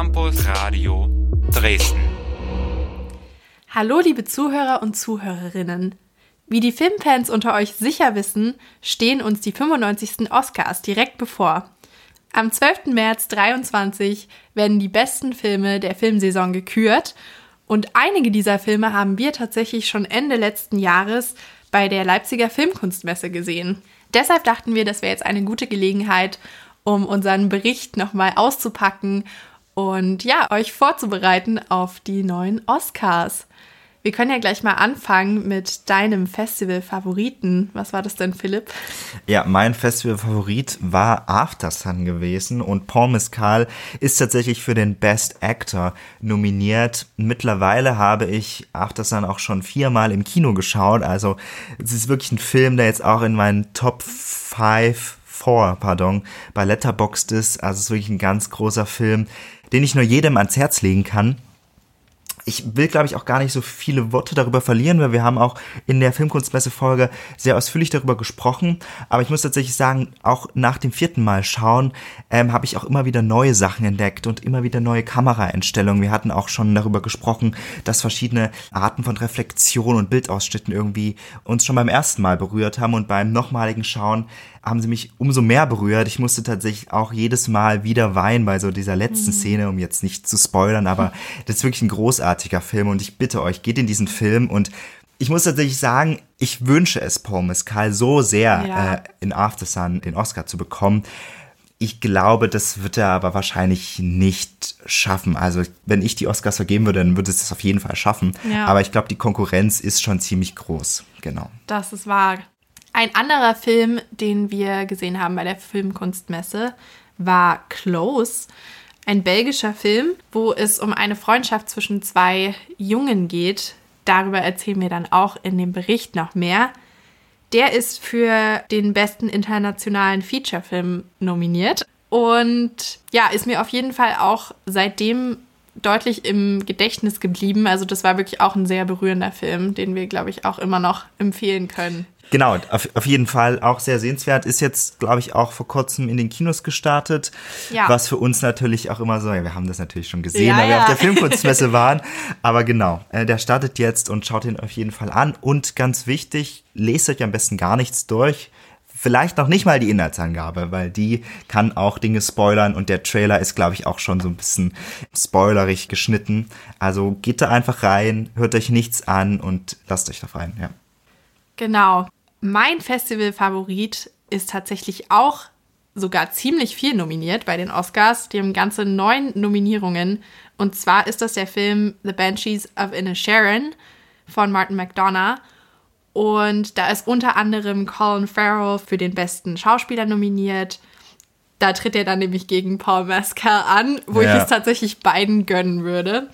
Campus Radio Dresden. Hallo liebe Zuhörer und Zuhörerinnen. Wie die Filmfans unter euch sicher wissen, stehen uns die 95. Oscars direkt bevor. Am 12. März 23 werden die besten Filme der Filmsaison gekürt und einige dieser Filme haben wir tatsächlich schon Ende letzten Jahres bei der Leipziger Filmkunstmesse gesehen. Deshalb dachten wir, das wäre jetzt eine gute Gelegenheit, um unseren Bericht nochmal auszupacken und ja, euch vorzubereiten auf die neuen Oscars. Wir können ja gleich mal anfangen mit deinem Festival-Favoriten. Was war das denn, Philipp? Ja, mein Festival-Favorit war After Sun gewesen und Paul Mescal ist tatsächlich für den Best Actor nominiert. Mittlerweile habe ich After Sun auch schon viermal im Kino geschaut. Also es ist wirklich ein Film, der jetzt auch in meinen Top 5 4, pardon, bei Letterboxd ist. Also es ist wirklich ein ganz großer Film, den ich nur jedem ans Herz legen kann ich will, glaube ich, auch gar nicht so viele Worte darüber verlieren, weil wir haben auch in der Filmkunstmesse-Folge sehr ausführlich darüber gesprochen. Aber ich muss tatsächlich sagen, auch nach dem vierten Mal schauen, ähm, habe ich auch immer wieder neue Sachen entdeckt und immer wieder neue Kameraeinstellungen. Wir hatten auch schon darüber gesprochen, dass verschiedene Arten von Reflexion und Bildausschnitten irgendwie uns schon beim ersten Mal berührt haben und beim nochmaligen Schauen haben sie mich umso mehr berührt. Ich musste tatsächlich auch jedes Mal wieder weinen bei so dieser letzten mhm. Szene, um jetzt nicht zu spoilern, aber das ist wirklich ein großartiger Film und ich bitte euch, geht in diesen Film und ich muss tatsächlich sagen, ich wünsche es Paul Mescal so sehr, ja. äh, in After Sun den Oscar zu bekommen. Ich glaube, das wird er aber wahrscheinlich nicht schaffen. Also, wenn ich die Oscars vergeben würde, dann würde es das auf jeden Fall schaffen. Ja. Aber ich glaube, die Konkurrenz ist schon ziemlich groß. Genau. Das ist wahr. Ein anderer Film, den wir gesehen haben bei der Filmkunstmesse, war Close. Ein belgischer Film, wo es um eine Freundschaft zwischen zwei Jungen geht. Darüber erzählen wir dann auch in dem Bericht noch mehr. Der ist für den besten internationalen Featurefilm nominiert und ja, ist mir auf jeden Fall auch seitdem deutlich im Gedächtnis geblieben. Also das war wirklich auch ein sehr berührender Film, den wir, glaube ich, auch immer noch empfehlen können. Genau, auf, auf jeden Fall auch sehr sehenswert. Ist jetzt, glaube ich, auch vor kurzem in den Kinos gestartet. Ja. Was für uns natürlich auch immer so, ja, wir haben das natürlich schon gesehen, ja, weil wir auf der Filmkurzmesse waren. Aber genau, äh, der startet jetzt und schaut ihn auf jeden Fall an. Und ganz wichtig, lest euch am besten gar nichts durch. Vielleicht noch nicht mal die Inhaltsangabe, weil die kann auch Dinge spoilern und der Trailer ist, glaube ich, auch schon so ein bisschen spoilerig geschnitten. Also geht da einfach rein, hört euch nichts an und lasst euch da rein, ja. Genau. Mein Festival-Favorit ist tatsächlich auch sogar ziemlich viel nominiert bei den Oscars. Die haben ganze neun Nominierungen. Und zwar ist das der Film The Banshees of Inisherin von Martin McDonough. Und da ist unter anderem Colin Farrell für den besten Schauspieler nominiert. Da tritt er dann nämlich gegen Paul Mescal an, wo ja. ich es tatsächlich beiden gönnen würde.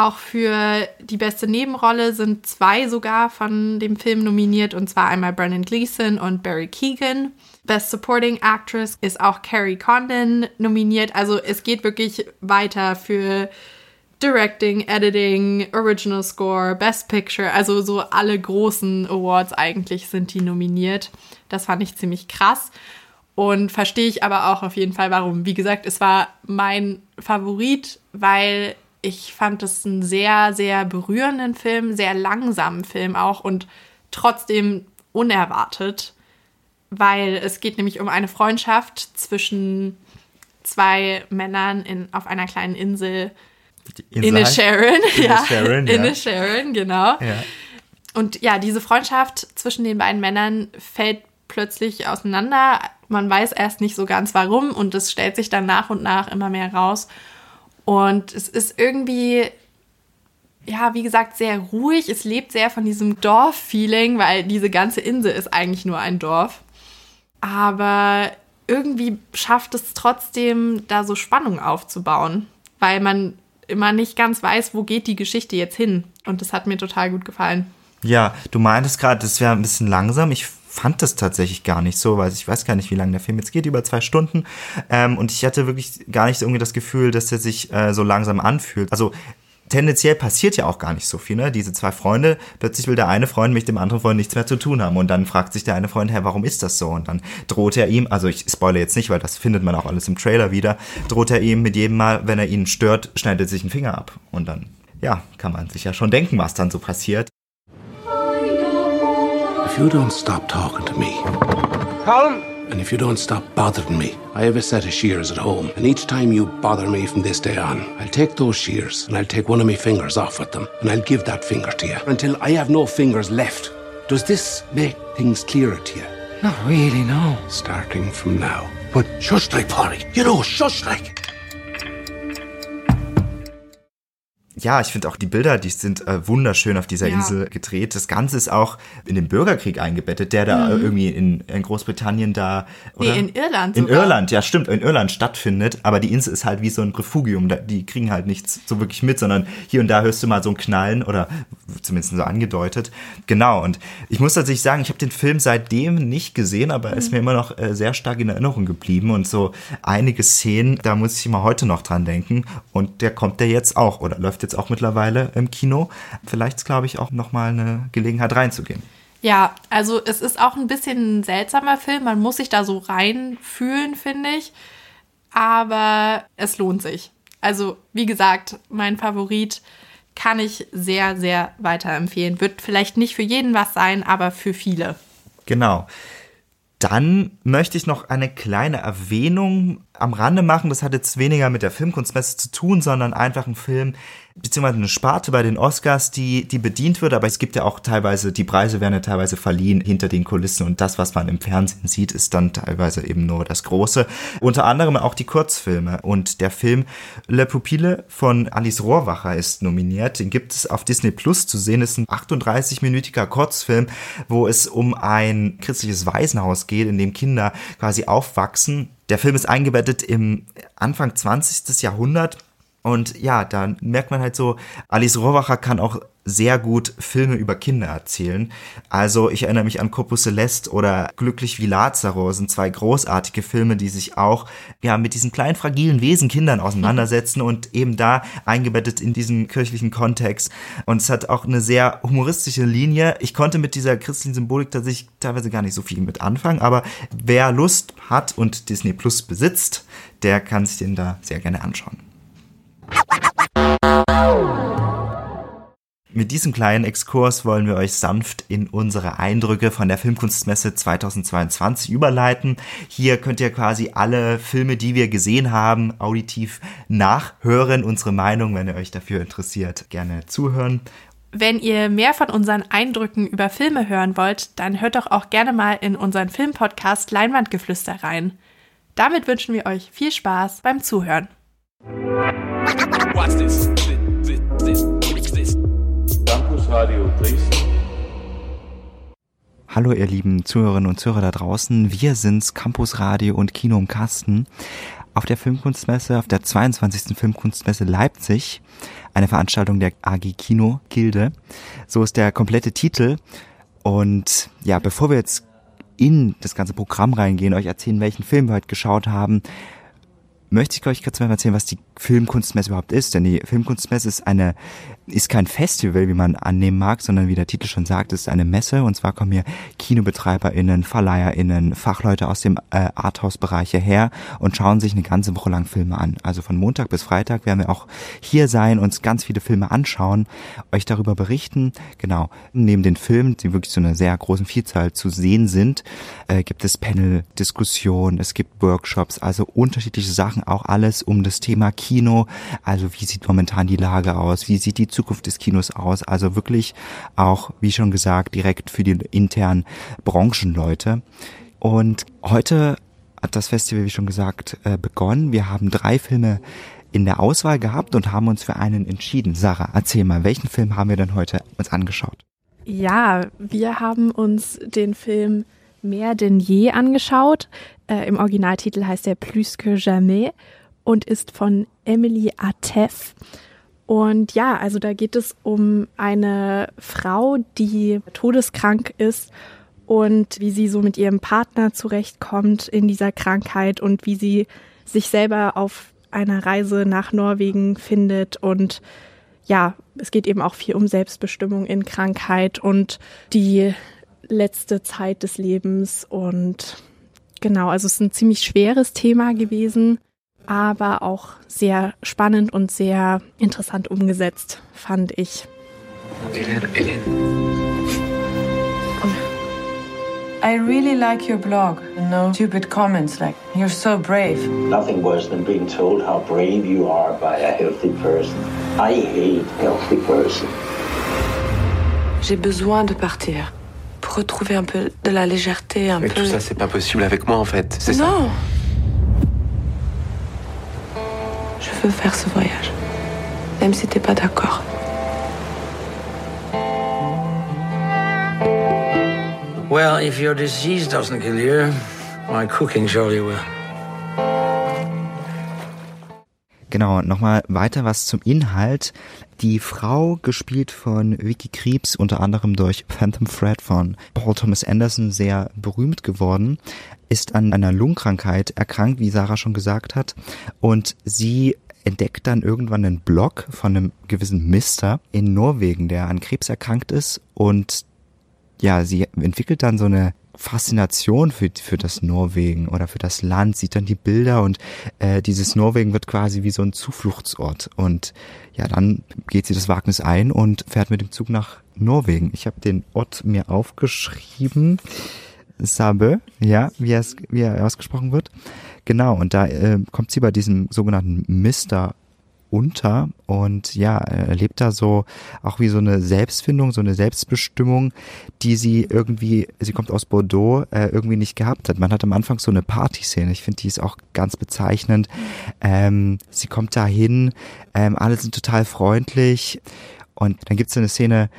Auch für die beste Nebenrolle sind zwei sogar von dem Film nominiert, und zwar einmal Brennan Gleeson und Barry Keegan. Best Supporting Actress ist auch Carrie Condon nominiert. Also es geht wirklich weiter für Directing, Editing, Original Score, Best Picture. Also so alle großen Awards eigentlich sind die nominiert. Das fand ich ziemlich krass. Und verstehe ich aber auch auf jeden Fall, warum. Wie gesagt, es war mein Favorit, weil ich fand es einen sehr, sehr berührenden Film, sehr langsamen Film auch und trotzdem unerwartet, weil es geht nämlich um eine Freundschaft zwischen zwei Männern in, auf einer kleinen Insel. In a Sharon, ja. Sharon, ja. In a Sharon, genau. Ja. Und ja, diese Freundschaft zwischen den beiden Männern fällt plötzlich auseinander. Man weiß erst nicht so ganz warum und es stellt sich dann nach und nach immer mehr raus. Und es ist irgendwie, ja, wie gesagt, sehr ruhig. Es lebt sehr von diesem Dorf-Feeling, weil diese ganze Insel ist eigentlich nur ein Dorf. Aber irgendwie schafft es trotzdem, da so Spannung aufzubauen, weil man immer nicht ganz weiß, wo geht die Geschichte jetzt hin. Und das hat mir total gut gefallen. Ja, du meintest gerade, das wäre ein bisschen langsam. Ich fand das tatsächlich gar nicht so, weil ich weiß gar nicht, wie lange der Film jetzt geht, über zwei Stunden. Ähm, und ich hatte wirklich gar nicht irgendwie das Gefühl, dass er sich äh, so langsam anfühlt. Also tendenziell passiert ja auch gar nicht so viel, ne? Diese zwei Freunde, plötzlich will der eine Freund mit dem anderen Freund nichts mehr zu tun haben und dann fragt sich der eine Freund, hä, warum ist das so? Und dann droht er ihm, also ich spoilere jetzt nicht, weil das findet man auch alles im Trailer wieder, droht er ihm mit jedem Mal, wenn er ihn stört, schneidet sich einen Finger ab. Und dann, ja, kann man sich ja schon denken, was dann so passiert. If you don't stop talking to me, Colin? and if you don't stop bothering me, I have a set of shears at home, and each time you bother me from this day on, I'll take those shears and I'll take one of my fingers off with them, and I'll give that finger to you until I have no fingers left. Does this make things clearer to you? Not really, no. Starting from now. But shush like, Polly. You know, shush like. Ja, ich finde auch die Bilder, die sind äh, wunderschön auf dieser Ja. Insel gedreht. Das Ganze ist auch in den Bürgerkrieg eingebettet, der da äh, irgendwie in, in Großbritannien da. Mhm. Nee, Oder? in Irland In sogar. Irland, ja, stimmt, in Irland stattfindet. Aber die Insel ist halt wie so ein Refugium. Die kriegen halt nichts so wirklich mit, sondern hier und da hörst du mal so ein Knallen oder zumindest so angedeutet. Genau. Und ich muss tatsächlich sagen, ich habe den Film seitdem nicht gesehen, aber er Mhm. ist mir immer noch äh, sehr stark in Erinnerung geblieben. Und so einige Szenen, da muss ich immer heute noch dran denken. Und der kommt der jetzt auch oder läuft jetzt auch mittlerweile im Kino. Vielleicht ist, glaube ich, auch nochmal eine Gelegenheit reinzugehen. Ja, also es ist auch ein bisschen ein seltsamer Film. Man muss sich da so reinfühlen, finde ich. Aber es lohnt sich. Also, wie gesagt, mein Favorit kann ich sehr, sehr weiterempfehlen. Wird vielleicht nicht für jeden was sein, aber für viele. Genau. Dann möchte ich noch eine kleine Erwähnung am Rande machen. Das hat jetzt weniger mit der Filmkunstmesse zu tun, sondern einfach ein Film, beziehungsweise eine Sparte bei den Oscars, die, die bedient wird. Aber es gibt ja auch teilweise, die Preise werden ja teilweise verliehen hinter den Kulissen und das, was man im Fernsehen sieht, ist dann teilweise eben nur das Große. Unter anderem auch die Kurzfilme. Und der Film Le Pupille von Alice Rohrwacher ist nominiert. Den gibt es auf Disney Plus zu sehen. Das ist ein 38-minütiger Kurzfilm, wo es um ein christliches Waisenhaus geht, in dem Kinder quasi aufwachsen. Der Film ist eingebettet im Anfang 20. Jahrhundert und ja, da merkt man halt so, Alice Rohrwacher kann auch sehr gut Filme über Kinder erzählen. Also ich erinnere mich an Corpus Celeste oder Glücklich wie Lazaro sind zwei großartige Filme, die sich auch ja mit diesen kleinen fragilen Wesen Kindern auseinandersetzen und eben da eingebettet in diesen kirchlichen Kontext. Und es hat auch eine sehr humoristische Linie. Ich konnte mit dieser christlichen Symbolik tatsächlich teilweise gar nicht so viel mit anfangen, aber wer Lust hat und Disney Plus besitzt, der kann sich den da sehr gerne anschauen. Mit diesem kleinen Exkurs wollen wir euch sanft in unsere Eindrücke von der Filmkunstmesse 2022 überleiten. Hier könnt ihr quasi alle Filme, die wir gesehen haben, auditiv nachhören. Unsere Meinung, wenn ihr euch dafür interessiert, gerne zuhören. Wenn ihr mehr von unseren Eindrücken über Filme hören wollt, dann hört doch auch gerne mal in unseren Filmpodcast Leinwandgeflüster rein. Damit wünschen wir euch viel Spaß beim Zuhören. Watch this. Hallo ihr lieben Zuhörerinnen und Zuhörer da draußen. Wir sind's Campus Radio und Kino im Kasten auf der Filmkunstmesse, auf der 22. Filmkunstmesse Leipzig, eine Veranstaltung der AG Kino Gilde. So ist der komplette Titel. Und ja, bevor wir jetzt in das ganze Programm reingehen, euch erzählen, welchen Film wir heute geschaut haben, möchte ich euch kurz mal erzählen, was die Filmkunstmesse überhaupt ist. Denn die Filmkunstmesse ist eine, ist kein Festival, wie man annehmen mag, sondern wie der Titel schon sagt, ist eine Messe. Und zwar kommen hier KinobetreiberInnen, VerleiherInnen, Fachleute aus dem äh, Arthouse-Bereich hierher und schauen sich eine ganze Woche lang Filme an. Also von Montag bis Freitag werden wir auch hier sein, uns ganz viele Filme anschauen, euch darüber berichten. Genau. Neben den Filmen, die wirklich so eine sehr großen Vielzahl zu sehen sind, äh, gibt es Panel-Diskussionen, es gibt Workshops, also unterschiedliche Sachen, auch alles um das Thema Kino. Also wie sieht momentan die Lage aus? Wie sieht die Zukunft des Kinos aus? Also wirklich auch, wie schon gesagt, direkt für die internen Branchenleute. Und heute hat das Festival, wie schon gesagt, äh, begonnen. Wir haben drei Filme in der Auswahl gehabt und haben uns für einen entschieden. Sarah, erzähl mal, welchen Film haben wir denn heute uns angeschaut? Ja, wir haben uns den Film Mehr denn je angeschaut. Äh, Im Originaltitel heißt er Plus que jamais und ist von Emily Atef. Und ja, also da geht es um eine Frau, die todeskrank ist und wie sie so mit ihrem Partner zurechtkommt in dieser Krankheit und wie sie sich selber auf einer Reise nach Norwegen findet. Und ja, es geht eben auch viel um Selbstbestimmung in Krankheit und die letzte Zeit des Lebens. Und genau, also es ist ein ziemlich schweres Thema gewesen, aber auch sehr spannend und sehr interessant umgesetzt, fand ich. Hélène, Hélène. I really like your blog. No stupid comments like, you're so brave. Nothing worse than being told how brave you are by a healthy person. I hate healthy person. J'ai besoin de partir pour retrouver un peu de la légèreté, un Mais peu. tout ça, c'est pas possible avec moi, en fait. C'est ça. non. Veux faire ce voyage, même si t'es pas d'accord. Well, if your disease doesn't kill you, my cooking surely will. Genau, nochmal weiter was zum Inhalt. Die Frau, gespielt von Vicky Krebs, unter anderem durch Phantom Thread von Paul Thomas Anderson sehr berühmt geworden, ist an einer Lungenkrankheit erkrankt, wie Sarah schon gesagt hat. Und sie entdeckt dann irgendwann einen Blog von einem gewissen Mister in Norwegen, der an Krebs erkrankt ist. Und ja, sie entwickelt dann so eine Faszination für, für das Norwegen oder für das Land, sieht dann die Bilder und äh, dieses Norwegen wird quasi wie so ein Zufluchtsort. Und ja, dann geht sie das Wagnis ein und fährt mit dem Zug nach Norwegen. Ich habe den Ort mir aufgeschrieben. Sabe, ja, wie, es, wie er ausgesprochen wird. Genau, und da äh, kommt sie bei diesem sogenannten Mister unter und ja, erlebt da so auch wie so eine Selbstfindung, so eine Selbstbestimmung, die sie irgendwie, sie kommt aus Bordeaux, äh, irgendwie nicht gehabt hat. Man hat am Anfang so eine Partyszene, ich finde, die ist auch ganz bezeichnend. Ähm, sie kommt da hin, ähm, alle sind total freundlich und dann gibt's so eine Szene,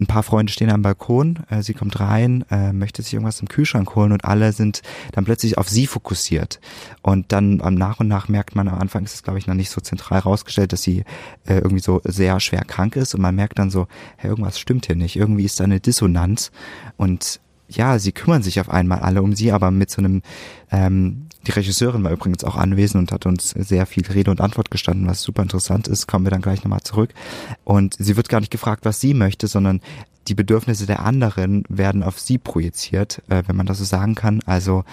ein paar Freunde stehen am Balkon, äh, sie kommt rein, äh, möchte sich irgendwas im Kühlschrank holen und alle sind dann plötzlich auf sie fokussiert. Und dann am nach und nach merkt man, am Anfang ist es, glaube ich, noch nicht so zentral rausgestellt, dass sie äh, irgendwie so sehr schwer krank ist. Und man merkt dann so, hey, irgendwas stimmt hier nicht, irgendwie ist da eine Dissonanz. Und ja, sie kümmern sich auf einmal alle um sie, aber mit so einem, ähm, die Regisseurin war übrigens auch anwesend und hat uns sehr viel Rede und Antwort gestanden, was super interessant ist, kommen wir dann gleich nochmal zurück. Und sie wird gar nicht gefragt, was sie möchte, sondern die Bedürfnisse der anderen werden auf sie projiziert, äh, wenn man das so sagen kann. Also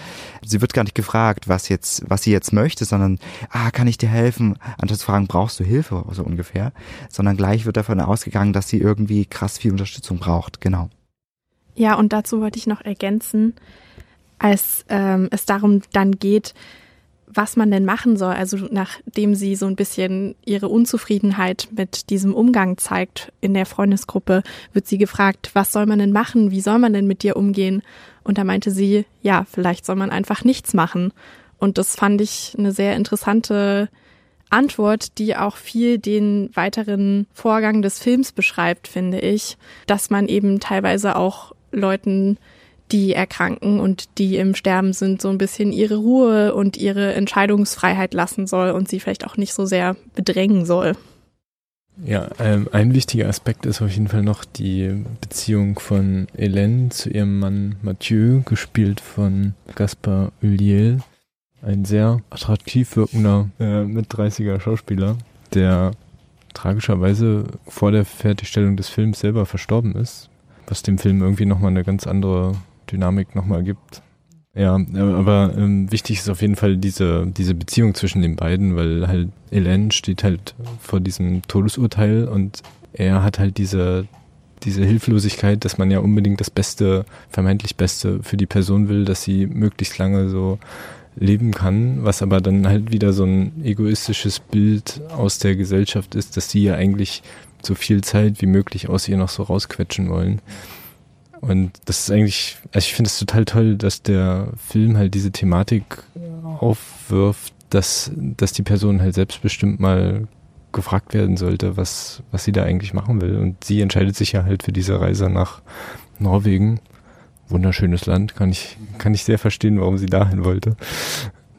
sie wird gar nicht gefragt, was jetzt, was sie jetzt möchte, sondern ah, kann ich dir helfen? Anstatt zu fragen, brauchst du Hilfe, so ungefähr, sondern gleich wird davon ausgegangen, dass sie irgendwie krass viel Unterstützung braucht. Genau. Ja, und dazu wollte ich noch ergänzen, als ähm, es darum dann geht, was man denn machen soll. Also nachdem sie so ein bisschen ihre Unzufriedenheit mit diesem Umgang zeigt in der Freundesgruppe, wird sie gefragt, was soll man denn machen? Wie soll man denn mit dir umgehen? Und da meinte sie, ja, vielleicht soll man einfach nichts machen. Und das fand ich eine sehr interessante Antwort, die auch viel den weiteren Vorgang des Films beschreibt, finde ich, dass man eben teilweise auch Leuten die erkranken und die im Sterben sind, so ein bisschen ihre Ruhe und ihre Entscheidungsfreiheit lassen soll und sie vielleicht auch nicht so sehr bedrängen soll. Ja, ähm, ein wichtiger Aspekt ist auf jeden Fall noch die Beziehung von Hélène zu ihrem Mann Mathieu, gespielt von Gaspar Ulliel. Ein sehr attraktiv wirkender äh, mit 30er Schauspieler, der tragischerweise vor der Fertigstellung des Films selber verstorben ist, was dem Film irgendwie nochmal eine ganz andere Dynamik nochmal gibt. Ja, aber ähm, wichtig ist auf jeden Fall diese, diese Beziehung zwischen den beiden, weil halt Hélène steht halt vor diesem Todesurteil und er hat halt diese, diese Hilflosigkeit, dass man ja unbedingt das Beste, vermeintlich Beste für die Person will, dass sie möglichst lange so leben kann, was aber dann halt wieder so ein egoistisches Bild aus der Gesellschaft ist, dass sie ja eigentlich so viel Zeit wie möglich aus ihr noch so rausquetschen wollen. Und das ist eigentlich, also ich finde es total toll, dass der Film halt diese Thematik aufwirft, dass, dass die Person halt selbstbestimmt mal gefragt werden sollte, was, was sie da eigentlich machen will. Und sie entscheidet sich ja halt für diese Reise nach Norwegen. Wunderschönes Land, kann ich, kann ich sehr verstehen, warum sie dahin wollte.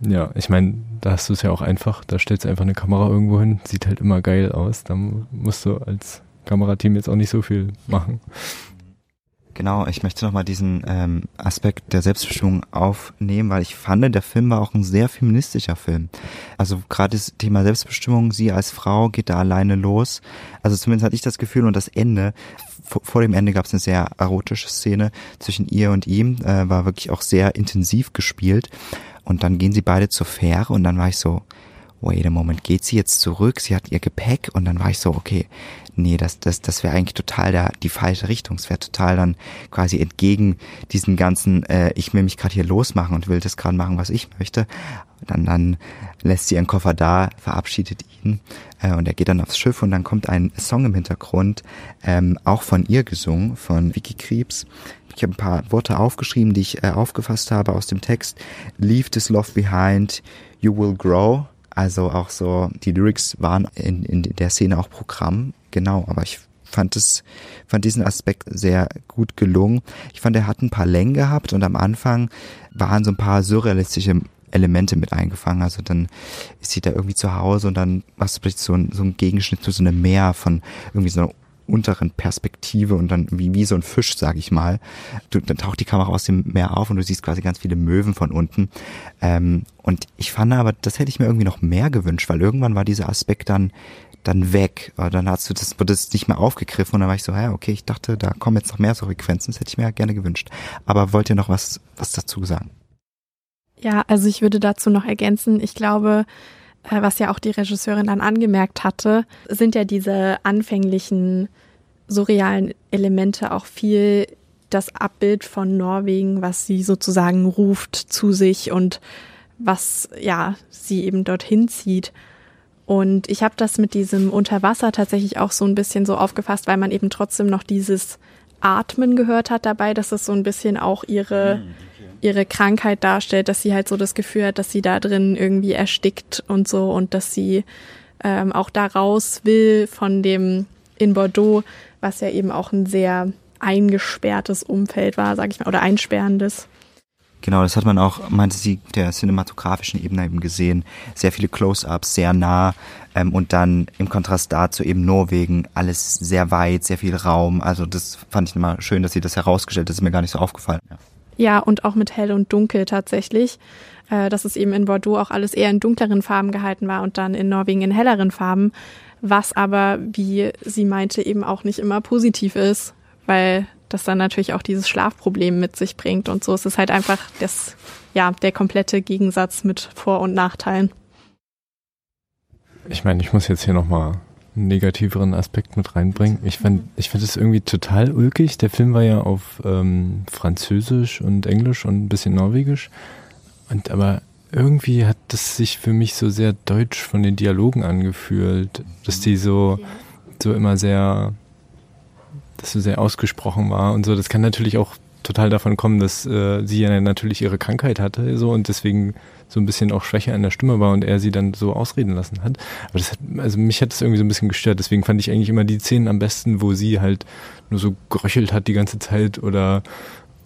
Ja, ich meine, da hast du es ja auch einfach, da stellst du einfach eine Kamera irgendwo hin, sieht halt immer geil aus, da musst du als Kamerateam jetzt auch nicht so viel machen. Genau, ich möchte nochmal diesen ähm, Aspekt der Selbstbestimmung aufnehmen, weil ich fand, der Film war auch ein sehr feministischer Film. Also gerade das Thema Selbstbestimmung, sie als Frau geht da alleine los. Also zumindest hatte ich das Gefühl und das Ende, vor, dem Ende gab es eine sehr erotische Szene zwischen ihr und ihm, äh, war wirklich auch sehr intensiv gespielt. Und dann gehen sie beide zur Fähre und dann war ich so, wait a moment, geht sie jetzt zurück? Sie hat ihr Gepäck und dann war ich so, okay, nee, das, das, das wäre eigentlich total der, die falsche Richtung. Es wäre total dann quasi entgegen diesen ganzen, äh, ich will mich gerade hier losmachen und will das gerade machen, was ich möchte. Dann, dann lässt sie ihren Koffer da, verabschiedet ihn äh, und er geht dann aufs Schiff und dann kommt ein Song im Hintergrund, ähm, auch von ihr gesungen, von Vicky Krebs. Ich habe ein paar Worte aufgeschrieben, die ich äh, aufgefasst habe aus dem Text. Leave this love behind, you will grow. Also auch so, die Lyrics waren in, in der Szene auch Programm, genau, aber ich fand es, fand diesen Aspekt sehr gut gelungen. Ich fand, er hat ein paar Längen gehabt und am Anfang waren so ein paar surrealistische Elemente mit eingefangen. Also dann ist sie da irgendwie zu Hause und dann machst du plötzlich so ein, so ein Gegenschnitt zu so einem Meer von irgendwie so einer unteren Perspektive und dann wie, wie so ein Fisch, sag ich mal. Du, dann taucht die Kamera aus dem Meer auf und du siehst quasi ganz viele Möwen von unten. Ähm, und ich fand aber, das hätte ich mir irgendwie noch mehr gewünscht, weil irgendwann war dieser Aspekt dann dann weg. Aber dann hast du das, wurde es nicht mehr aufgegriffen und dann war ich so, ja, okay, ich dachte, da kommen jetzt noch mehr so Frequenzen, das hätte ich mir ja gerne gewünscht. Aber wollt ihr noch was, was dazu sagen? Ja, also ich würde dazu noch ergänzen, ich glaube, äh, was ja auch die Regisseurin dann angemerkt hatte, sind ja diese anfänglichen surrealen Elemente auch viel das Abbild von Norwegen, was sie sozusagen ruft zu sich und was ja sie eben dorthin zieht. Und ich habe das mit diesem Unterwasser tatsächlich auch so ein bisschen so aufgefasst, weil man eben trotzdem noch dieses Atmen gehört hat dabei, dass es so ein bisschen auch ihre hm, ihre Krankheit darstellt, dass sie halt so das Gefühl hat, dass sie da drin irgendwie erstickt und so und dass sie ähm, auch da raus will von dem in Bordeaux, was ja eben auch ein sehr eingesperrtes Umfeld war, sag ich mal, oder einsperrendes. Genau, das hat man auch, meinte sie, der cinematografischen Ebene eben gesehen. Sehr viele Close-ups, sehr nah ähm, und dann im Kontrast dazu eben Norwegen, alles sehr weit, sehr viel Raum. Also das fand ich immer schön, dass sie das herausgestellt hat. Das ist mir gar nicht so aufgefallen. Ja. Ja, und auch mit hell und dunkel tatsächlich. Äh, dass es eben in Bordeaux auch alles eher in dunkleren Farben gehalten war und dann in Norwegen in helleren Farben. Was aber, wie sie meinte, eben auch nicht immer positiv ist, weil das dann natürlich auch dieses Schlafproblem mit sich bringt und so. Es ist halt einfach das, ja, der komplette Gegensatz mit Vor- und Nachteilen. Ich meine, ich muss jetzt hier nochmal negativeren Aspekt mit reinbringen. Ich fand, ich fand es irgendwie total ulkig. Der Film war ja auf ähm, Französisch und Englisch und ein bisschen Norwegisch. Und aber irgendwie hat das sich für mich so sehr deutsch von den Dialogen angefühlt, dass die so, so immer sehr, dass so sehr ausgesprochen war und so. Das kann natürlich auch total davon kommen, dass äh, sie ja natürlich ihre Krankheit hatte so und deswegen so ein bisschen auch schwächer in der Stimme war und er sie dann so ausreden lassen hat. Aber das hat, also mich hat das irgendwie so ein bisschen gestört. Deswegen fand ich eigentlich immer die Szenen am besten, wo sie halt nur so geröchelt hat die ganze Zeit oder,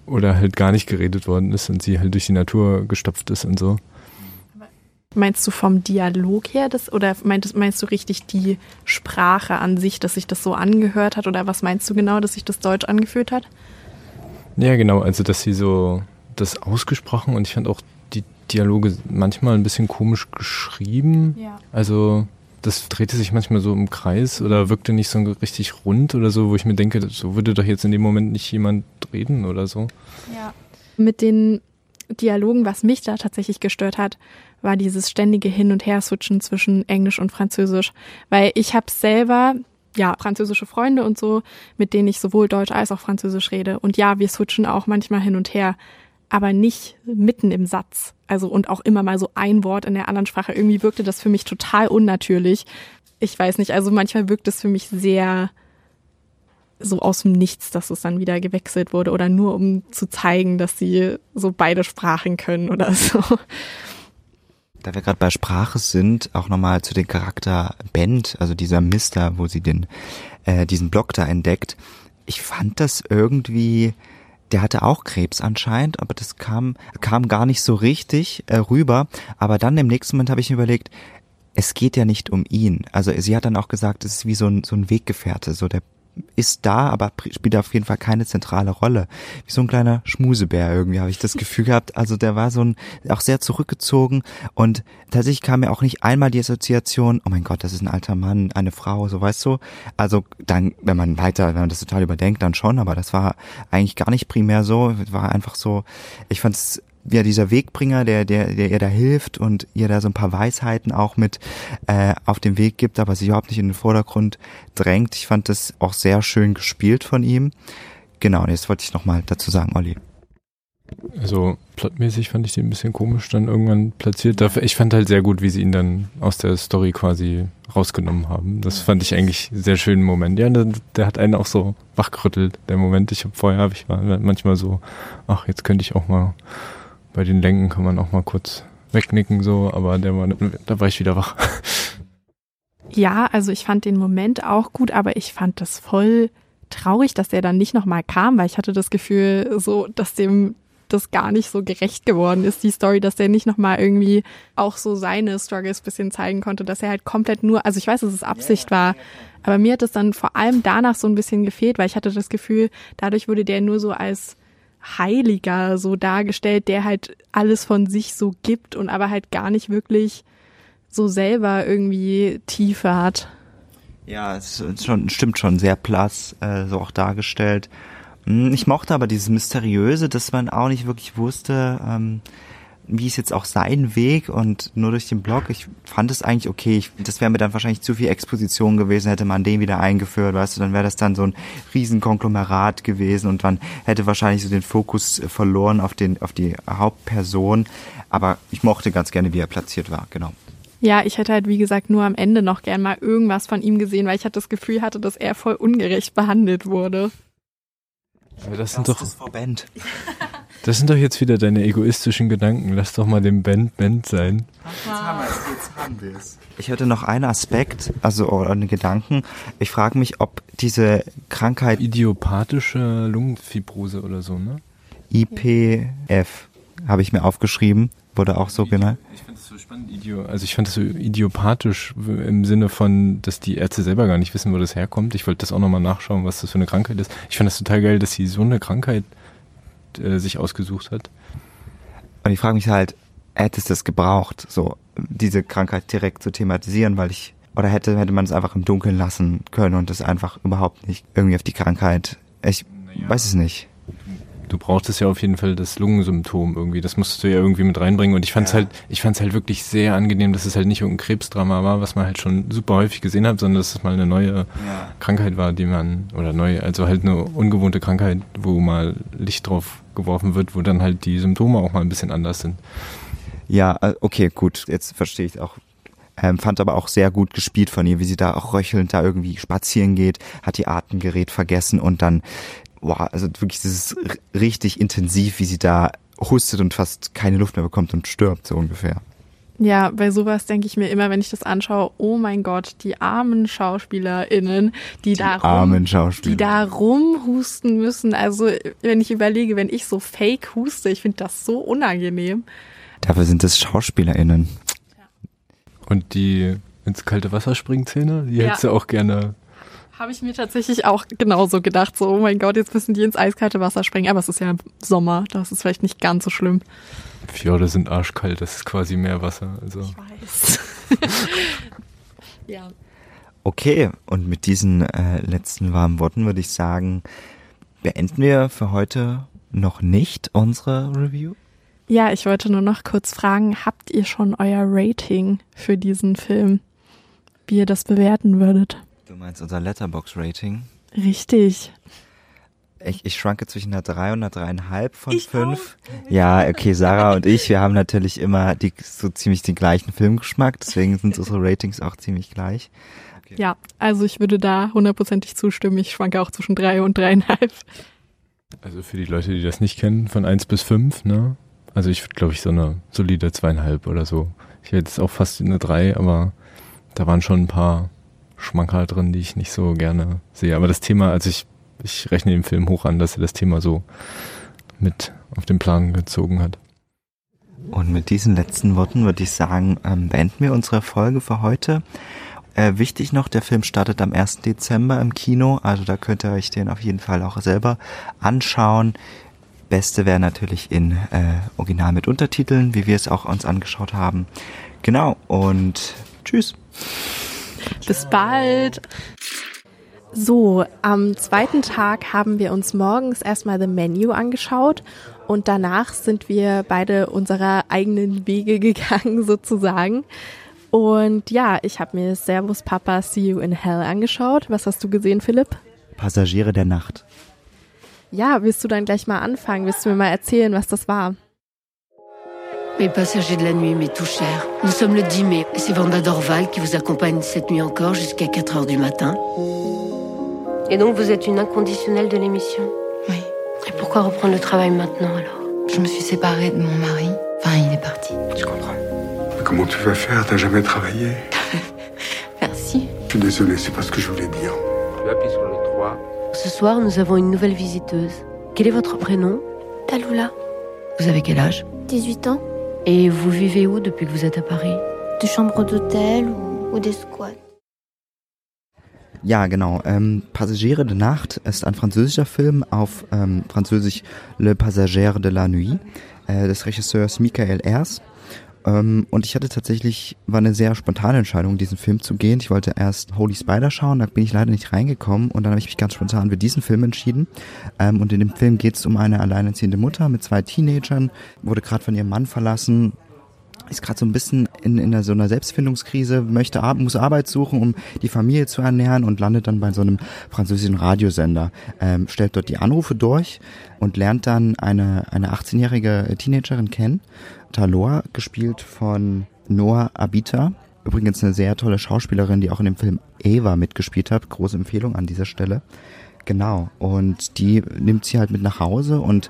oder halt gar nicht geredet worden ist und sie halt durch die Natur gestopft ist und so. Meinst du vom Dialog her das oder meinst, meinst du richtig die Sprache an sich, dass sich das so angehört hat oder was meinst du genau, dass sich das Deutsch angefühlt hat? Ja, genau, also dass sie so das ausgesprochen und ich fand auch Dialoge manchmal ein bisschen komisch geschrieben. Ja. Also das drehte sich manchmal so im Kreis oder wirkte nicht so richtig rund oder so, wo ich mir denke, so würde doch jetzt in dem Moment nicht jemand reden oder so. Ja. Mit den Dialogen, was mich da tatsächlich gestört hat, war dieses ständige Hin- und Her-Switchen zwischen Englisch und Französisch. Weil ich habe selber, ja, französische Freunde und so, mit denen ich sowohl Deutsch als auch Französisch rede. Und ja, wir switchen auch manchmal hin und her aber nicht mitten im Satz. Also und auch immer mal so ein Wort in der anderen Sprache. Irgendwie wirkte das für mich total unnatürlich. Ich weiß nicht, also manchmal wirkt es für mich sehr so aus dem Nichts, dass es dann wieder gewechselt wurde oder nur um zu zeigen, dass sie so beide Sprachen können oder so. Da wir gerade bei Sprache sind, auch nochmal zu dem Charakter Bent, also dieser Mister, wo sie den äh, diesen Block da entdeckt. Ich fand das irgendwie der hatte auch Krebs anscheinend, aber das kam, kam gar nicht so richtig äh, rüber. Aber dann im nächsten Moment habe ich mir überlegt, es geht ja nicht um ihn. Also sie hat dann auch gesagt, es ist wie so ein, so ein Weggefährte, so der ist da, aber spielt auf jeden Fall keine zentrale Rolle. Wie so ein kleiner Schmusebär irgendwie habe ich das Gefühl gehabt. Also der war so ein, auch sehr zurückgezogen und tatsächlich kam mir auch nicht einmal die Assoziation, oh mein Gott, das ist ein alter Mann, eine Frau, so weißt du. Also dann, wenn man weiter, wenn man das total überdenkt, dann schon, aber das war eigentlich gar nicht primär so. War einfach so, ich fand es ja, dieser Wegbringer, der, der, der ihr da hilft und ihr da so ein paar Weisheiten auch mit äh, auf den Weg gibt, aber sich überhaupt nicht in den Vordergrund drängt. Ich fand das auch sehr schön gespielt von ihm. Genau, jetzt wollte ich nochmal dazu sagen, Olli. Also plotmäßig fand ich den ein bisschen komisch dann irgendwann platziert. Ich fand halt sehr gut, wie sie ihn dann aus der Story quasi rausgenommen haben. Das fand ich eigentlich sehr schönen Moment. Ja, der, der hat einen auch so wachgerüttelt, der Moment. Ich habe vorher hab ich war manchmal so, ach, jetzt könnte ich auch mal bei den Lenken kann man auch mal kurz wegnicken so, aber der war, da war ich wieder wach. Ja, also ich fand den Moment auch gut, aber ich fand das voll traurig, dass der dann nicht nochmal kam, weil ich hatte das Gefühl, so, dass dem das gar nicht so gerecht geworden ist, die Story, dass der nicht nochmal irgendwie auch so seine Struggles bisschen zeigen konnte, dass er halt komplett nur, also ich weiß, dass es Absicht war, aber mir hat es dann vor allem danach so ein bisschen gefehlt, weil ich hatte das Gefühl, dadurch wurde der nur so als Heiliger so dargestellt, der halt alles von sich so gibt und aber halt gar nicht wirklich so selber irgendwie Tiefe hat. Ja, es ist schon, stimmt schon, sehr blass, äh, so auch dargestellt. Hm, ich mochte aber dieses Mysteriöse, dass man auch nicht wirklich wusste, ähm, wie ist jetzt auch sein Weg und nur durch den Blog, ich fand es eigentlich okay. Ich, das wäre mir dann wahrscheinlich zu viel Exposition gewesen, hätte man den wieder eingeführt, weißt du, dann wäre das dann so ein Riesenkonglomerat gewesen und man hätte wahrscheinlich so den Fokus verloren auf den, auf die Hauptperson. Aber ich mochte ganz gerne, wie er platziert war, genau. Ja, ich hätte halt, wie gesagt, nur am Ende noch gern mal irgendwas von ihm gesehen, weil ich halt das Gefühl hatte, dass er voll ungerecht behandelt wurde. Aber das sind doch. Das sind doch jetzt wieder deine egoistischen Gedanken. Lass doch mal dem Band Band sein. Jetzt haben wir es, jetzt haben wir es. Ich hätte noch einen Aspekt, also oder einen Gedanken. Ich frage mich, ob diese Krankheit. Idiopathische Lungenfibrose oder so, ne? IPF habe ich mir aufgeschrieben, wurde auch so genannt. Ich so spannend, also ich fand das so idiopathisch im Sinne von, dass die Ärzte selber gar nicht wissen, wo das herkommt. Ich wollte das auch nochmal nachschauen, was das für eine Krankheit ist. Ich fand das total geil, dass sie so eine Krankheit äh, sich ausgesucht hat. Und ich frage mich halt, hätte es das gebraucht, so diese Krankheit direkt zu thematisieren, weil ich oder hätte hätte man es einfach im Dunkeln lassen können und das einfach überhaupt nicht irgendwie auf die Krankheit. Ich naja. weiß es nicht du brauchtest ja auf jeden Fall das Lungensymptom irgendwie. Das musstest du ja irgendwie mit reinbringen. Und ich fand's ja. halt, ich fand's halt wirklich sehr angenehm, dass es halt nicht irgendein Krebsdrama war, was man halt schon super häufig gesehen hat, sondern dass es mal eine neue ja. Krankheit war, die man, oder neu, also halt eine ungewohnte Krankheit, wo mal Licht drauf geworfen wird, wo dann halt die Symptome auch mal ein bisschen anders sind. Ja, äh, okay, gut, jetzt verstehe ich auch ähm, fand aber auch sehr gut gespielt von ihr, wie sie da auch röchelnd da irgendwie spazieren geht, hat ihr Atemgerät vergessen und dann wow, also wirklich, das ist richtig intensiv, wie sie da hustet und fast keine Luft mehr bekommt und stirbt, so ungefähr. Ja, bei sowas denke ich mir immer, wenn ich das anschaue, oh mein Gott, die armen SchauspielerInnen, die, die da rum, die da rumhusten müssen. Also, wenn ich überlege, wenn ich so fake huste, ich finde das so unangenehm. Dafür sind es SchauspielerInnen. Und die ins kalte Wasser springen Szene, die ja. hättest du auch gerne habe ich mir tatsächlich auch genauso gedacht. So, oh mein Gott, jetzt müssen die ins eiskalte Wasser springen. Aber es ist ja Sommer, das ist vielleicht nicht ganz so schlimm. Fjorde sind arschkalt, das ist quasi Meerwasser. Also. Ich weiß. ja. Okay, und mit diesen äh, letzten warmen Worten würde ich sagen, beenden wir für heute noch nicht unsere Review. Ja, ich wollte nur noch kurz fragen, habt ihr schon euer Rating für diesen Film? Wie ihr das bewerten würdet? Du meinst unser Letterbox-Rating? Richtig. Ich, ich schwanke zwischen einer 3 und einer 3,5 von ich 5. Auch. Ja, okay, Sarah und ich, wir haben natürlich immer die, so ziemlich den gleichen Filmgeschmack, deswegen sind unsere Ratings auch ziemlich gleich. Okay. Ja, also ich würde da hundertprozentig zustimmen. Ich schwanke auch zwischen 3 und 3,5. Also für die Leute, die das nicht kennen, von 1 bis 5, ne? Also ich würde, glaube ich, so eine solide 2,5 oder so. Ich hätte jetzt auch fast eine 3, aber da waren schon ein paar Schmankerl drin, die ich nicht so gerne sehe. Aber das Thema, also ich, ich rechne dem Film hoch an, dass er das Thema so mit auf den Plan gezogen hat. Und mit diesen letzten Worten würde ich sagen, ähm, beenden wir unsere Folge für heute. Äh, wichtig noch, der Film startet am 1. Dezember im Kino, also da könnt ihr euch den auf jeden Fall auch selber anschauen. Beste wäre natürlich in äh, Original mit Untertiteln, wie wir es auch uns angeschaut haben. Genau, und tschüss. Bis bald. So, am zweiten Tag haben wir uns morgens erstmal The Menu angeschaut und danach sind wir beide unserer eigenen Wege gegangen sozusagen. Und ja, ich habe mir Servus Papa See You in Hell angeschaut. Was hast du gesehen, Philipp? Passagiere der Nacht. Ja, willst du dann gleich mal anfangen? Willst du mir mal erzählen, was das war? Mes passagers de la nuit, mes tout chers, nous sommes le 10 mai c'est Vanda Dorval qui vous accompagne cette nuit encore jusqu'à 4 heures du matin. Et donc vous êtes une inconditionnelle de l'émission Oui. Et pourquoi reprendre le travail maintenant alors? Je me suis séparée de mon mari. Enfin, il est parti. Je comprends. Mais comment tu vas faire? T'as jamais travaillé? Merci. Je suis désolé, c'est pas ce que je voulais dire. Tu appuies sur le 3. Ce soir, nous avons une nouvelle visiteuse. Quel est votre prénom? Taloula, Vous avez quel âge? 18 ans, Et vous vivez où depuis que vous êtes à Paris de chambres d'hôtel ou, ou des squats. Ja, genau. Ähm, Passagiere de Nacht ist ein französischer Film auf ähm, Französisch Le Passager de la Nuit äh, des Regisseurs Michael Ers. Ähm, und ich hatte tatsächlich, war eine sehr spontane Entscheidung, diesen Film zu gehen. Ich wollte erst Holy Spider schauen, da bin ich leider nicht reingekommen und dann habe ich mich ganz spontan für diesen Film entschieden. Ähm, und in dem Film geht es um eine alleinerziehende Mutter mit zwei Teenagern, wurde gerade von ihrem Mann verlassen, ist gerade so ein bisschen in, in so einer Selbstfindungskrise, möchte muss Arbeit suchen, um die Familie zu ernähren und landet dann bei so einem französischen Radiosender, ähm, stellt dort die Anrufe durch und lernt dann eine, eine 18-jährige Teenagerin kennen, Talor, gespielt von Noah Abita. Übrigens eine sehr tolle Schauspielerin, die auch in dem Film Eva mitgespielt hat. Große Empfehlung an dieser Stelle. Genau. Und die nimmt sie halt mit nach Hause und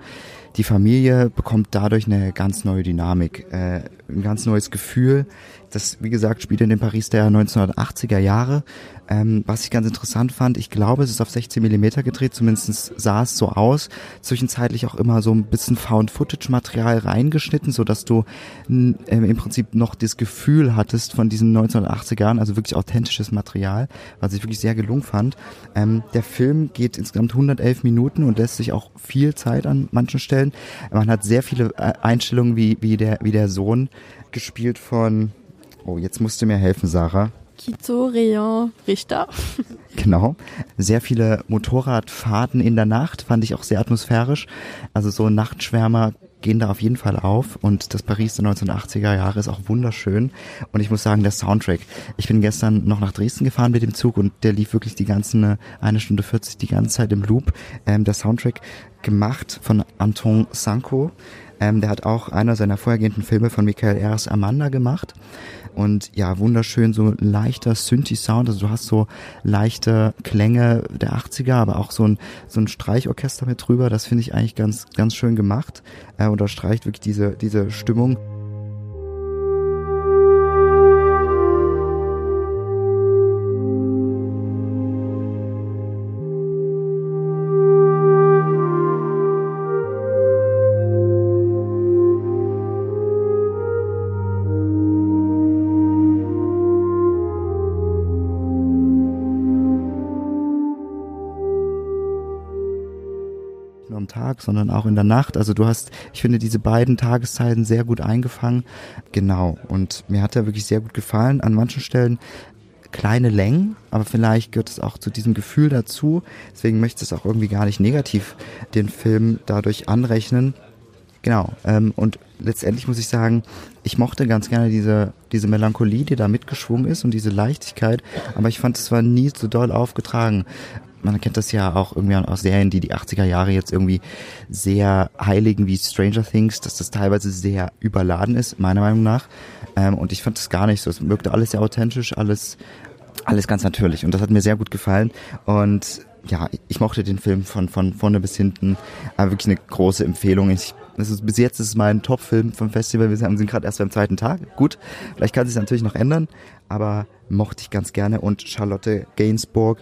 die Familie bekommt dadurch eine ganz neue Dynamik, äh, ein ganz neues Gefühl. Das, wie gesagt, spielt in dem Paris der 1980er Jahre. Ähm, was ich ganz interessant fand, ich glaube, es ist auf 16 Millimeter gedreht, zumindest sah es so aus. Zwischenzeitlich auch immer so ein bisschen Found-Footage-Material reingeschnitten, so dass du ähm, im Prinzip noch das Gefühl hattest von diesen 1980ern, also wirklich authentisches Material, was ich wirklich sehr gelungen fand. Ähm, der Film geht insgesamt 111 Minuten und lässt sich auch viel Zeit an manchen Stellen. Man hat sehr viele äh, Einstellungen, wie, wie, der, wie der Sohn, gespielt von, oh, jetzt musst du mir helfen, Sarah. Kito Rayon Richter. Genau. Sehr viele Motorradfahrten in der Nacht fand ich auch sehr atmosphärisch. Also so Nachtschwärmer gehen da auf jeden Fall auf und das Paris der 1980er Jahre ist auch wunderschön und ich muss sagen, der Soundtrack. Ich bin gestern noch nach Dresden gefahren mit dem Zug und der lief wirklich die ganzen äh, eine Stunde 40 die ganze Zeit im Loop. Ähm, der Soundtrack gemacht von Anton Sanko. Ähm, der hat auch einer seiner vorhergehenden Filme von Michael Ers Amanda gemacht. Und ja, wunderschön, so leichter Synthi-Sound. Also du hast so leichte Klänge der 80er, aber auch so ein, so ein Streichorchester mit drüber. Das finde ich eigentlich ganz, ganz schön gemacht. Äh, unterstreicht wirklich diese, diese Stimmung. Sondern auch in der Nacht. Also du hast, ich finde, diese beiden Tageszeiten sehr gut eingefangen. Genau. Und mir hat er wirklich sehr gut gefallen. An manchen Stellen kleine Längen, aber vielleicht gehört es auch zu diesem Gefühl dazu. Deswegen möchte ich es auch irgendwie gar nicht negativ den Film dadurch anrechnen. Genau. Ähm, und letztendlich muss ich sagen, ich mochte ganz gerne diese, diese Melancholie, die da mitgeschwungen ist und diese Leichtigkeit, aber ich fand es war nie so doll aufgetragen. Man kennt das ja auch irgendwie aus Serien, die die 80er Jahre jetzt irgendwie sehr heiligen wie Stranger Things, dass das teilweise sehr überladen ist, meiner Meinung nach. Ähm, und ich fand das gar nicht so. Es wirkte alles sehr authentisch, alles, alles ganz natürlich. Und das hat mir sehr gut gefallen. Und ja, ich mochte den Film von, von vorne bis hinten. Aber wirklich eine große Empfehlung. Ich, das ist, bis jetzt ist es mein Top-Film vom Festival. Wir sind gerade erst beim zweiten Tag. Gut, vielleicht kann sich natürlich noch ändern, aber mochte ich ganz gerne. Und Charlotte Gainsbourg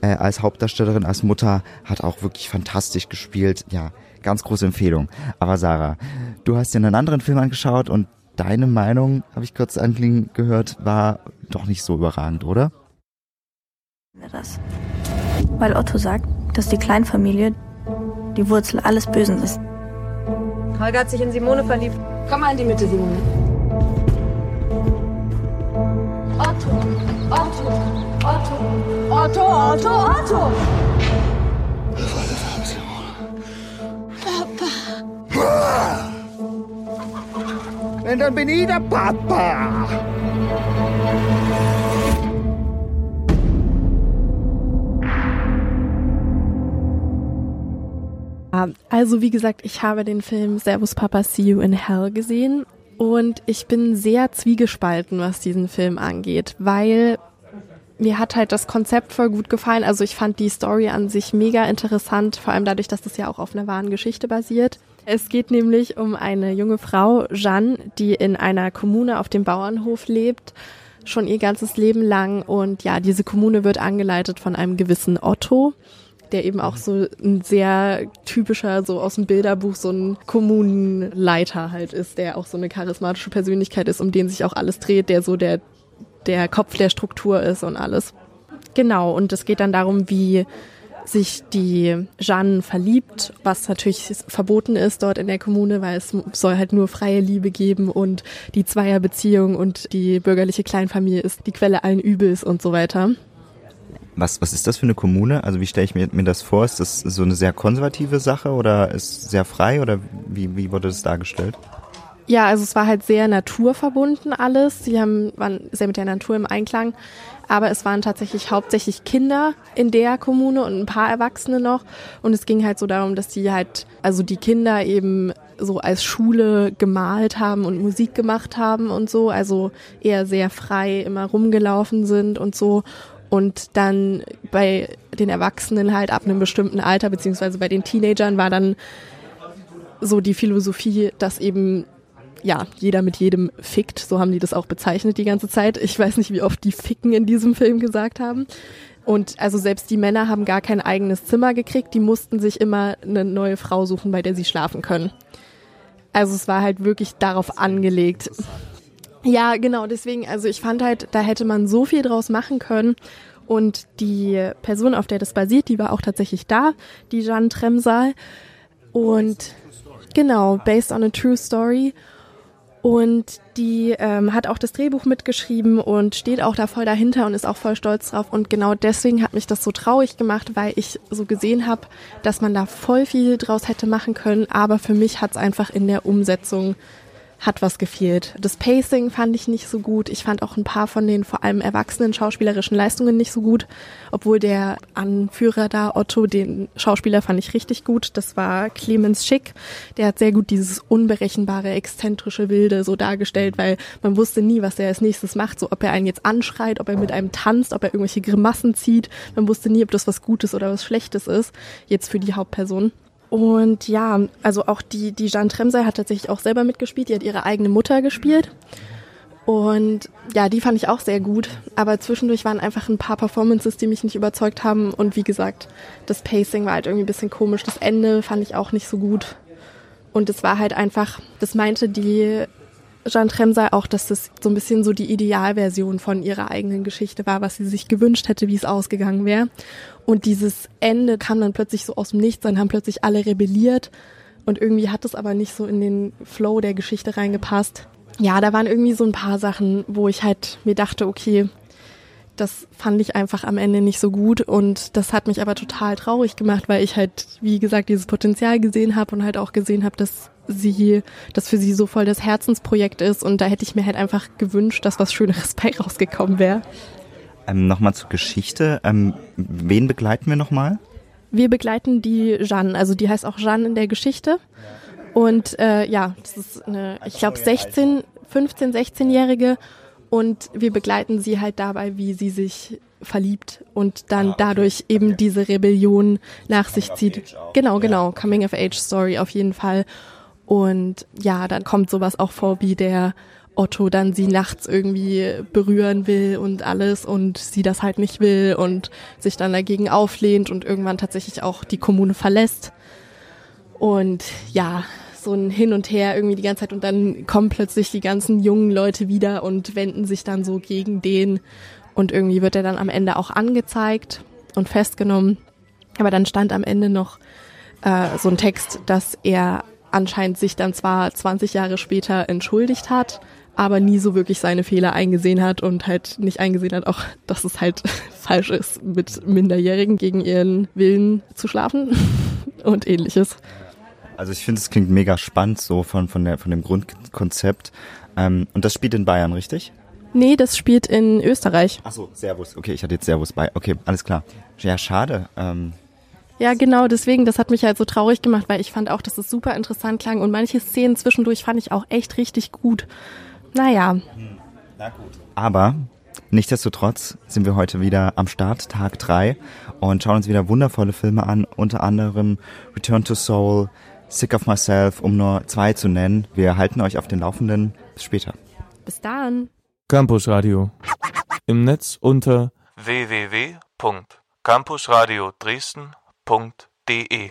äh, als Hauptdarstellerin, als Mutter hat auch wirklich fantastisch gespielt. Ja, ganz große Empfehlung. Aber Sarah, du hast dir einen anderen Film angeschaut und deine Meinung, habe ich kurz anklingen gehört, war doch nicht so überragend, oder? Das. Weil Otto sagt, dass die Kleinfamilie die Wurzel alles Bösen ist. Holger hat sich in Simone verliebt. Komm mal in die Mitte, Simone. Otto, Otto, Otto, Otto, Otto, Otto. Papa. Wenn dann bin ich der Papa. Also wie gesagt, ich habe den Film Servus Papa See You in Hell gesehen und ich bin sehr zwiegespalten, was diesen Film angeht, weil mir hat halt das Konzept voll gut gefallen. Also ich fand die Story an sich mega interessant, vor allem dadurch, dass das ja auch auf einer wahren Geschichte basiert. Es geht nämlich um eine junge Frau, Jeanne, die in einer Kommune auf dem Bauernhof lebt, schon ihr ganzes Leben lang. Und ja, diese Kommune wird angeleitet von einem gewissen Otto der eben auch so ein sehr typischer, so aus dem Bilderbuch, so ein Kommunenleiter halt ist, der auch so eine charismatische Persönlichkeit ist, um den sich auch alles dreht, der so der, der Kopf der Struktur ist und alles. Genau, und es geht dann darum, wie sich die Jeanne verliebt, was natürlich verboten ist dort in der Kommune, weil es soll halt nur freie Liebe geben und die Zweierbeziehung und die bürgerliche Kleinfamilie ist die Quelle allen Übels und so weiter. Was, was ist das für eine Kommune? Also wie stelle ich mir, mir das vor? Ist das so eine sehr konservative Sache oder ist sehr frei oder wie, wie wurde das dargestellt? Ja, also es war halt sehr naturverbunden alles. Sie haben, waren sehr mit der Natur im Einklang. Aber es waren tatsächlich hauptsächlich Kinder in der Kommune und ein paar Erwachsene noch. Und es ging halt so darum, dass die halt, also die Kinder eben so als Schule gemalt haben und Musik gemacht haben und so. Also eher sehr frei immer rumgelaufen sind und so und dann bei den Erwachsenen halt ab einem bestimmten Alter, beziehungsweise bei den Teenagern war dann so die Philosophie, dass eben ja, jeder mit jedem fickt, so haben die das auch bezeichnet die ganze Zeit. Ich weiß nicht, wie oft die ficken in diesem Film gesagt haben. Und also selbst die Männer haben gar kein eigenes Zimmer gekriegt, die mussten sich immer eine neue Frau suchen, bei der sie schlafen können. Also es war halt wirklich darauf angelegt. Ja, genau, deswegen, also ich fand halt, da hätte man so viel draus machen können. Und die Person, auf der das basiert, die war auch tatsächlich da, die Jeanne Tremsal. Und genau, based on a true story. Und die ähm, hat auch das Drehbuch mitgeschrieben und steht auch da voll dahinter und ist auch voll stolz drauf. Und genau deswegen hat mich das so traurig gemacht, weil ich so gesehen habe, dass man da voll viel draus hätte machen können. Aber für mich hat es einfach in der Umsetzung hat was gefehlt. Das Pacing fand ich nicht so gut. Ich fand auch ein paar von den vor allem erwachsenen schauspielerischen Leistungen nicht so gut, obwohl der Anführer da, Otto, den Schauspieler fand ich richtig gut. Das war Clemens Schick. Der hat sehr gut dieses unberechenbare, exzentrische Wilde so dargestellt, weil man wusste nie, was er als nächstes macht. So, ob er einen jetzt anschreit, ob er mit einem tanzt, ob er irgendwelche Grimassen zieht. Man wusste nie, ob das was Gutes oder was Schlechtes ist. Jetzt für die Hauptperson. Und ja, also auch die, die Jeanne Tremsey hat tatsächlich auch selber mitgespielt. Die hat ihre eigene Mutter gespielt. Und ja, die fand ich auch sehr gut. Aber zwischendurch waren einfach ein paar Performances, die mich nicht überzeugt haben. Und wie gesagt, das Pacing war halt irgendwie ein bisschen komisch. Das Ende fand ich auch nicht so gut. Und es war halt einfach, das meinte die Jeanne Tremsey auch, dass das so ein bisschen so die Idealversion von ihrer eigenen Geschichte war, was sie sich gewünscht hätte, wie es ausgegangen wäre. Und dieses Ende kam dann plötzlich so aus dem Nichts, dann haben plötzlich alle rebelliert und irgendwie hat es aber nicht so in den Flow der Geschichte reingepasst. Ja, da waren irgendwie so ein paar Sachen, wo ich halt mir dachte, okay, das fand ich einfach am Ende nicht so gut und das hat mich aber total traurig gemacht, weil ich halt, wie gesagt, dieses Potenzial gesehen habe und halt auch gesehen habe, dass sie, dass für sie so voll das Herzensprojekt ist und da hätte ich mir halt einfach gewünscht, dass was Schöneres bei rausgekommen wäre. Ähm, nochmal zur Geschichte. Ähm, wen begleiten wir nochmal? Wir begleiten die Jeanne, also die heißt auch Jeanne in der Geschichte. Und äh, ja, das ist eine, ich glaube, 16, 15, 16-Jährige und wir begleiten sie halt dabei, wie sie sich verliebt und dann ah, dadurch eben diese Rebellion nach sich zieht. Genau, genau, Coming of Age Story auf jeden Fall. Und ja, dann kommt sowas auch vor, wie der Otto dann sie nachts irgendwie berühren will und alles und sie das halt nicht will und sich dann dagegen auflehnt und irgendwann tatsächlich auch die Kommune verlässt. Und ja, so ein Hin und Her irgendwie die ganze Zeit und dann kommen plötzlich die ganzen jungen Leute wieder und wenden sich dann so gegen den Und irgendwie wird er dann am Ende auch angezeigt und festgenommen. Aber dann stand am Ende noch äh, so ein Text, dass er anscheinend sich dann zwar 20 Jahre später entschuldigt hat, aber nie so wirklich seine Fehler eingesehen hat und halt nicht eingesehen hat, auch dass es halt falsch ist, mit Minderjährigen gegen ihren Willen zu schlafen und ähnliches. Also ich finde, es klingt mega spannend so von, von, der, von dem Grundkonzept. Ähm, und das spielt in Bayern, richtig? Nee, das spielt in Österreich. Ach so, Servus. Okay, ich hatte jetzt Servus bei. Okay, alles klar. Ja, schade. Ähm, ja, genau, deswegen, das hat mich halt so traurig gemacht, weil ich fand auch, dass es super interessant klang und manche Szenen zwischendurch fand ich auch echt richtig gut. Naja. Hm, na gut. Aber nichtsdestotrotz sind wir heute wieder am Start, Tag drei und schauen uns wieder wundervolle Filme an, unter anderem Return to Soul, Sick of Myself, um nur zwei zu nennen. Wir halten euch auf den Laufenden. Bis später. Bis dann. Campus Radio. Im Netz unter www.campusradio Dresden.de